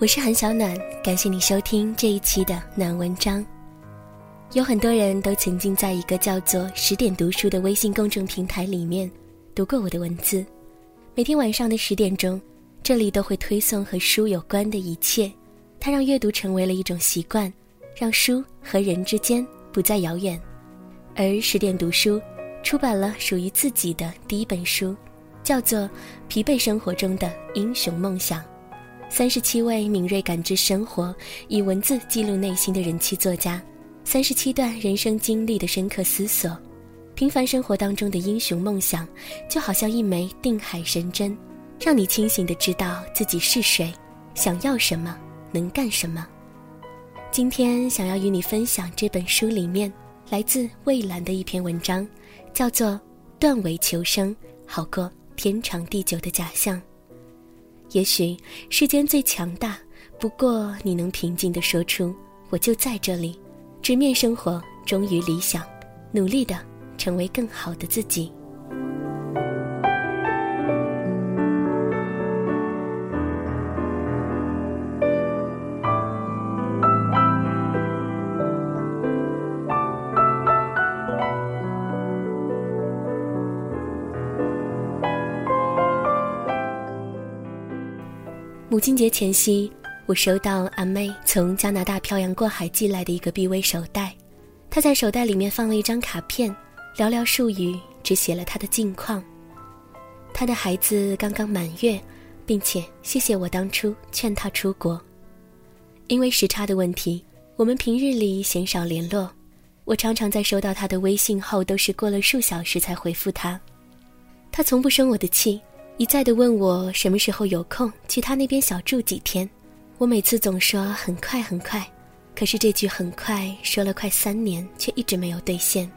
我是韩小暖，感谢你收听这一期的暖文章。有很多人都曾经在一个叫做“十点读书”的微信公众平台里面读过我的文字。每天晚上的十点钟，这里都会推送和书有关的一切。它让阅读成为了一种习惯，让书和人之间不再遥远。而十点读书出版了属于自己的第一本书，叫做《疲惫生活中的英雄梦想》。三十七位敏锐感知生活、以文字记录内心的人气作家，三十七段人生经历的深刻思索，平凡生活当中的英雄梦想，就好像一枚定海神针，让你清醒的知道自己是谁，想要什么，能干什么。今天想要与你分享这本书里面来自蔚蓝的一篇文章，叫做《断尾求生好过天长地久的假象》。也许世间最强大，不过你能平静地说出“我就在这里”，直面生活，忠于理想，努力的成为更好的自己。母亲节前夕，我收到阿妹从加拿大漂洋过海寄来的一个 BV 手袋。她在手袋里面放了一张卡片，寥寥数语只写了她的近况。她的孩子刚刚满月，并且谢谢我当初劝她出国。因为时差的问题，我们平日里鲜少联络。我常常在收到她的微信后，都是过了数小时才回复她。她从不生我的气。一再的问我什么时候有空去他那边小住几天，我每次总说很快很快，可是这句很快说了快三年，却一直没有兑现。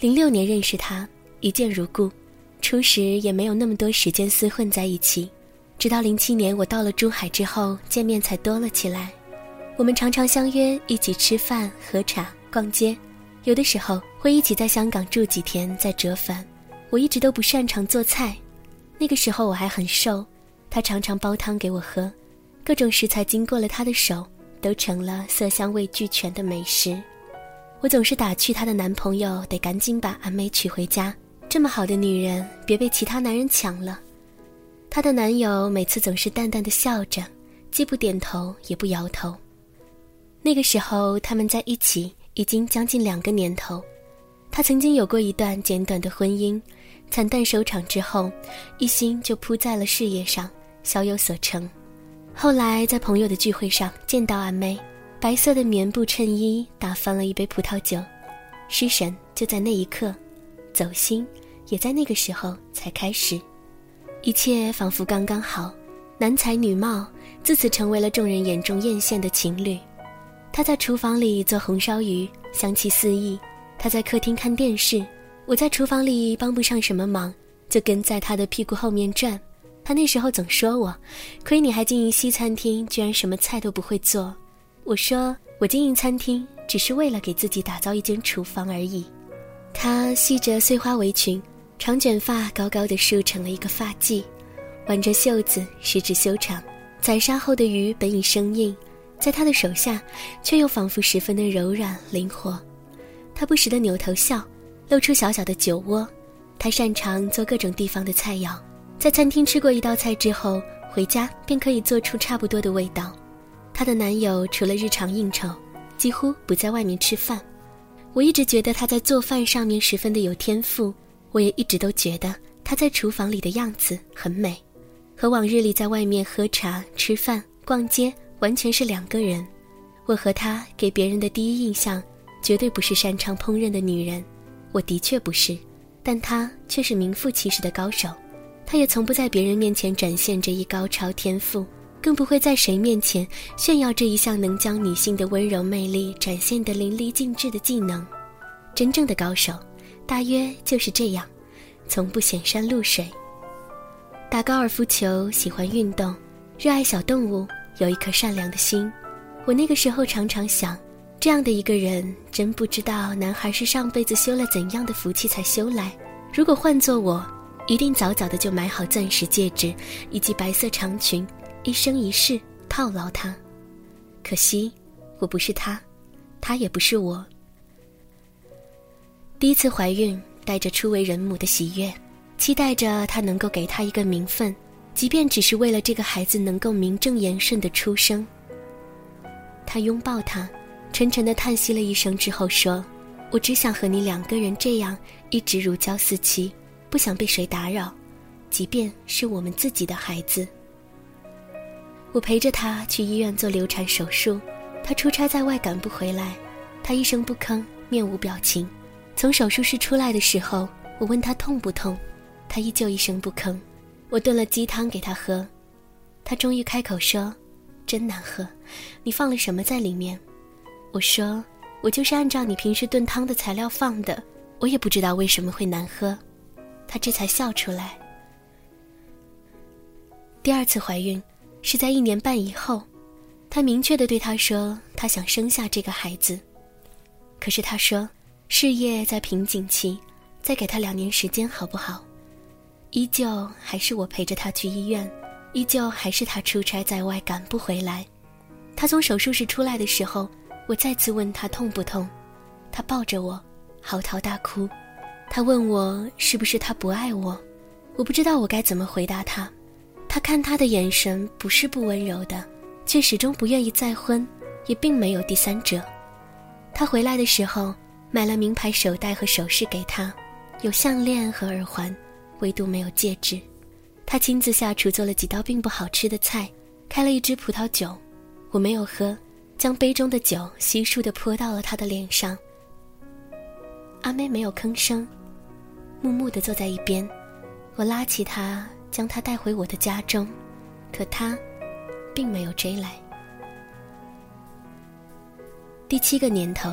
零六年认识他，一见如故，初时也没有那么多时间厮混在一起，直到零七年我到了珠海之后，见面才多了起来。我们常常相约一起吃饭、喝茶、逛街，有的时候会一起在香港住几天再折返。我一直都不擅长做菜，那个时候我还很瘦，他常常煲汤给我喝，各种食材经过了他的手，都成了色香味俱全的美食。我总是打趣她的男朋友得赶紧把阿妹娶回家，这么好的女人别被其他男人抢了。她的男友每次总是淡淡的笑着，既不点头也不摇头。那个时候他们在一起已经将近两个年头，他曾经有过一段简短的婚姻。惨淡收场之后，一心就扑在了事业上，小有所成。后来在朋友的聚会上见到阿妹，白色的棉布衬衣打翻了一杯葡萄酒，失神就在那一刻，走心也在那个时候才开始。一切仿佛刚刚好，男才女貌，自此成为了众人眼中艳羡的情侣。他在厨房里做红烧鱼，香气四溢；他在客厅看电视。我在厨房里帮不上什么忙，就跟在他的屁股后面转。他那时候总说我，亏你还经营西餐厅，居然什么菜都不会做。我说我经营餐厅只是为了给自己打造一间厨房而已。他系着碎花围裙，长卷发高高的梳成了一个发髻，挽着袖子，十指修长。宰杀后的鱼本已生硬，在他的手下，却又仿佛十分的柔软灵活。他不时的扭头笑。露出小小的酒窝，他擅长做各种地方的菜肴，在餐厅吃过一道菜之后，回家便可以做出差不多的味道。她的男友除了日常应酬，几乎不在外面吃饭。我一直觉得他在做饭上面十分的有天赋，我也一直都觉得他在厨房里的样子很美，和往日里在外面喝茶、吃饭、逛街完全是两个人。我和他给别人的第一印象，绝对不是擅长烹饪的女人。我的确不是，但他却是名副其实的高手。他也从不在别人面前展现这一高超天赋，更不会在谁面前炫耀这一项能将女性的温柔魅力展现得淋漓尽致的技能。真正的高手，大约就是这样，从不显山露水。打高尔夫球，喜欢运动，热爱小动物，有一颗善良的心。我那个时候常常想。这样的一个人，真不知道男孩是上辈子修了怎样的福气才修来。如果换做我，一定早早的就买好钻石戒指以及白色长裙，一生一世套牢他。可惜，我不是他，他也不是我。第一次怀孕，带着初为人母的喜悦，期待着他能够给他一个名分，即便只是为了这个孩子能够名正言顺的出生。他拥抱他，沉沉的叹息了一声之后说：“我只想和你两个人这样一直如胶似漆，不想被谁打扰，即便是我们自己的孩子。”我陪着他去医院做流产手术，他出差在外赶不回来，他一声不吭，面无表情。从手术室出来的时候，我问他痛不痛，他依旧一声不吭。我炖了鸡汤给他喝，他终于开口说。真难喝，你放了什么在里面？我说，我就是按照你平时炖汤的材料放的，我也不知道为什么会难喝。他这才笑出来。第二次怀孕是在一年半以后，他明确的对他说，他想生下这个孩子。可是他说，事业在瓶颈期，再给他两年时间好不好？依旧还是我陪着他去医院。依旧还是他出差在外赶不回来，他从手术室出来的时候，我再次问他痛不痛，他抱着我，嚎啕大哭。他问我是不是他不爱我，我不知道我该怎么回答他。他看他的眼神不是不温柔的，却始终不愿意再婚，也并没有第三者。他回来的时候买了名牌手袋和首饰给他，有项链和耳环，唯独没有戒指。他亲自下厨做了几道并不好吃的菜，开了一支葡萄酒，我没有喝，将杯中的酒悉数地泼到了他的脸上。阿妹没有吭声，木木地坐在一边。我拉起他，将他带回我的家中，可他，并没有追来。第七个年头，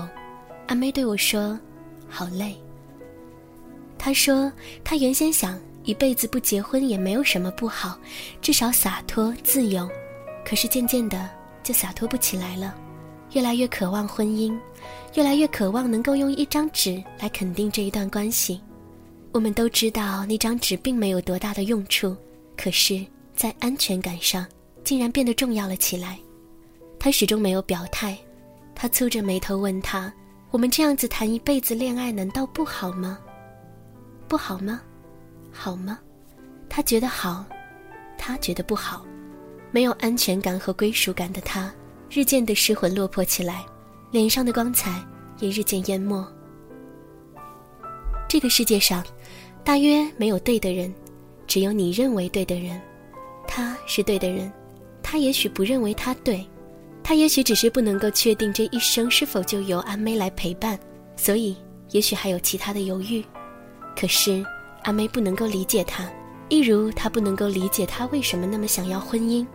阿妹对我说：“好累。”她说：“她原先想。”一辈子不结婚也没有什么不好，至少洒脱自由。可是渐渐的就洒脱不起来了，越来越渴望婚姻，越来越渴望能够用一张纸来肯定这一段关系。我们都知道那张纸并没有多大的用处，可是，在安全感上竟然变得重要了起来。他始终没有表态，他蹙着眉头问他：“我们这样子谈一辈子恋爱，难道不好吗？不好吗？”好吗？他觉得好，他觉得不好。没有安全感和归属感的他，日渐的失魂落魄起来，脸上的光彩也日渐淹没。这个世界上，大约没有对的人，只有你认为对的人。他是对的人，他也许不认为他对，他也许只是不能够确定这一生是否就由阿妹来陪伴，所以也许还有其他的犹豫。可是。阿梅不能够理解他，一如他不能够理解他为什么那么想要婚姻。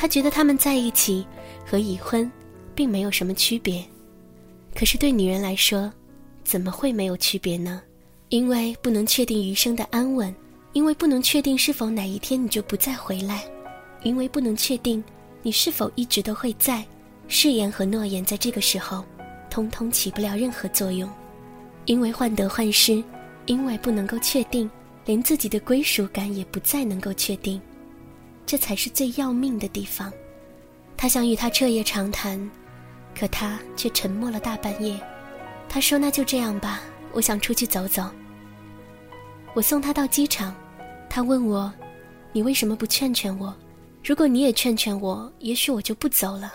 他觉得他们在一起和已婚，并没有什么区别。可是对女人来说，怎么会没有区别呢？因为不能确定余生的安稳，因为不能确定是否哪一天你就不再回来，因为不能确定你是否一直都会在。誓言和诺言在这个时候，通通起不了任何作用，因为患得患失。因为不能够确定，连自己的归属感也不再能够确定，这才是最要命的地方。他想与他彻夜长谈，可他却沉默了大半夜。他说：“那就这样吧，我想出去走走。”我送他到机场，他问我：“你为什么不劝劝我？如果你也劝劝我，也许我就不走了。”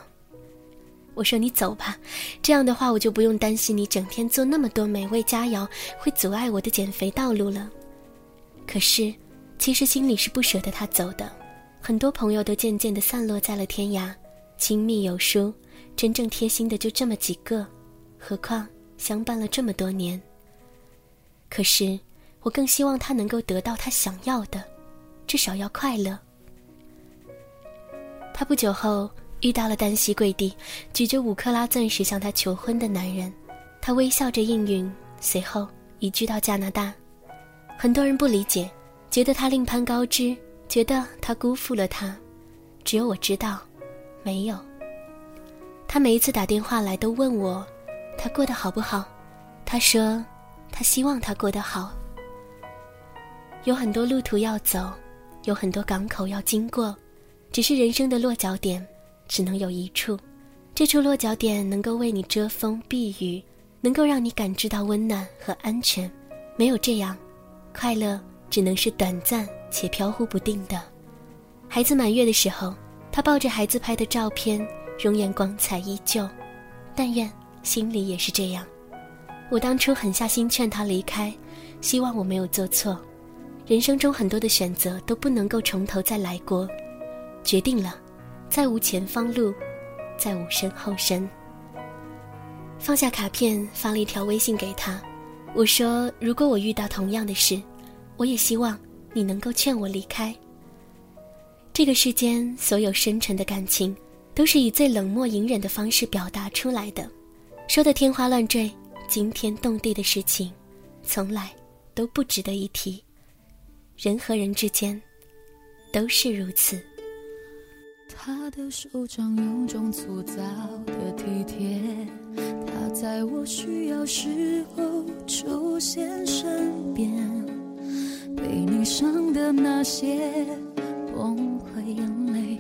我说你走吧，这样的话我就不用担心你整天做那么多美味佳肴会阻碍我的减肥道路了。可是，其实心里是不舍得他走的。很多朋友都渐渐地散落在了天涯，亲密有疏，真正贴心的就这么几个，何况相伴了这么多年。可是，我更希望他能够得到他想要的，至少要快乐。他不久后。遇到了单膝跪地，举着五克拉钻石向他求婚的男人，他微笑着应允，随后移居到加拿大。很多人不理解，觉得他另攀高枝，觉得他辜负了他。只有我知道，没有。他每一次打电话来都问我，他过得好不好？他说，他希望他过得好。有很多路途要走，有很多港口要经过。只是人生的落脚点，只能有一处，这处落脚点能够为你遮风避雨，能够让你感知到温暖和安全。没有这样，快乐只能是短暂且飘忽不定的。孩子满月的时候，他抱着孩子拍的照片，容颜光彩依旧。但愿心里也是这样。我当初狠下心劝他离开，希望我没有做错。人生中很多的选择都不能够从头再来过。决定了，再无前方路，再无身后身。放下卡片，发了一条微信给他，我说：“如果我遇到同样的事，我也希望你能够劝我离开。”这个世间所有深沉的感情，都是以最冷漠隐忍的方式表达出来的，说的天花乱坠、惊天动地的事情，从来都不值得一提。人和人之间，都是如此。他的手掌有种粗糙的体贴，他在我需要时候出现身边，被你伤的那些崩溃眼泪，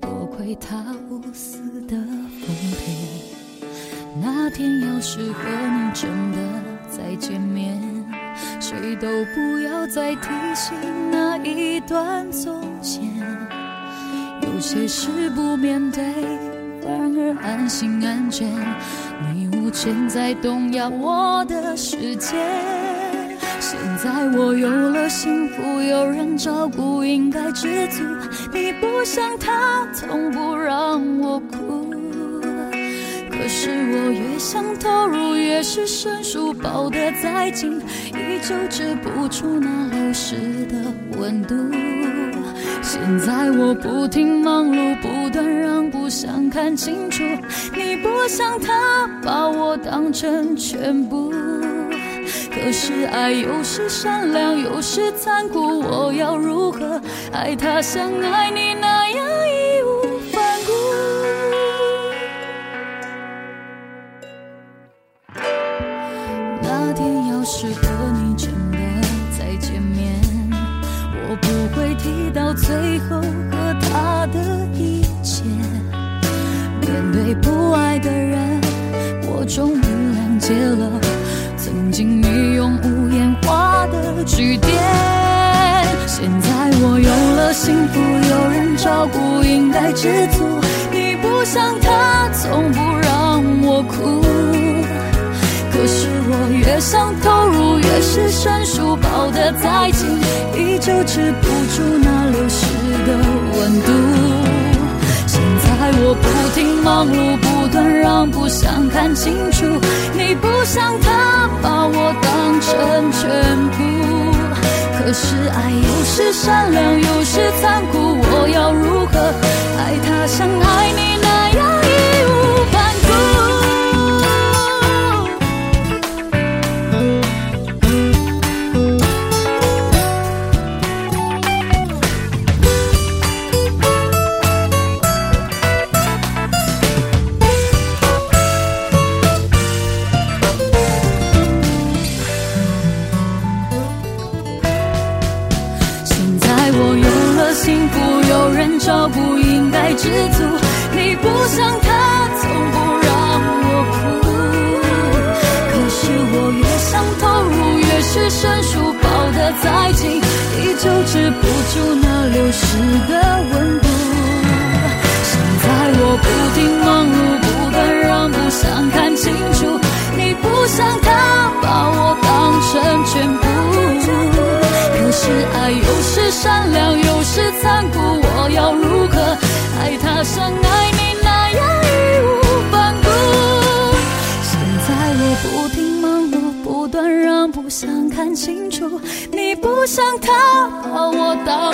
多亏他无私的奉陪。那天要是和你真的再见面，谁都不要再提醒那一段从前。有些事不面对，反而安心安全。你无权再动摇我的世界。现在我有了幸福，有人照顾，应该知足。你不像他，从不让我哭。可是我越想投入，越是生疏，抱得再紧，依旧止不住那流失的温度。现在我不停忙碌，不断让步，想看清楚。你不像他把我当成全部，可是爱有时善良，有时残酷。我要如何爱他像爱你那样义无反顾？那天要是和你真的再见面，我不会提到最。后和他的一切，面对不爱的人，我终于谅解了曾经你句点。现在我有了幸福，有人照顾，应该知足。你不像他，从不让我哭。可是我越想投入，越是生疏，抱得再紧，依旧止不住那流失。的温度。现在我不停忙碌，不断让步，想看清楚。你不像他把我当成全部。可是爱有时善良，有时残酷。我要如何爱他，像爱你那样止不住那流失的温度。现在我不停忙碌，不断让步，想看清楚，你不像他，把我当成全部。可是爱有时善良，有时残酷。我要如何爱他，像爱你那样义无反顾？现在我不停忙碌，不断让步，想看清楚。不想他，把我当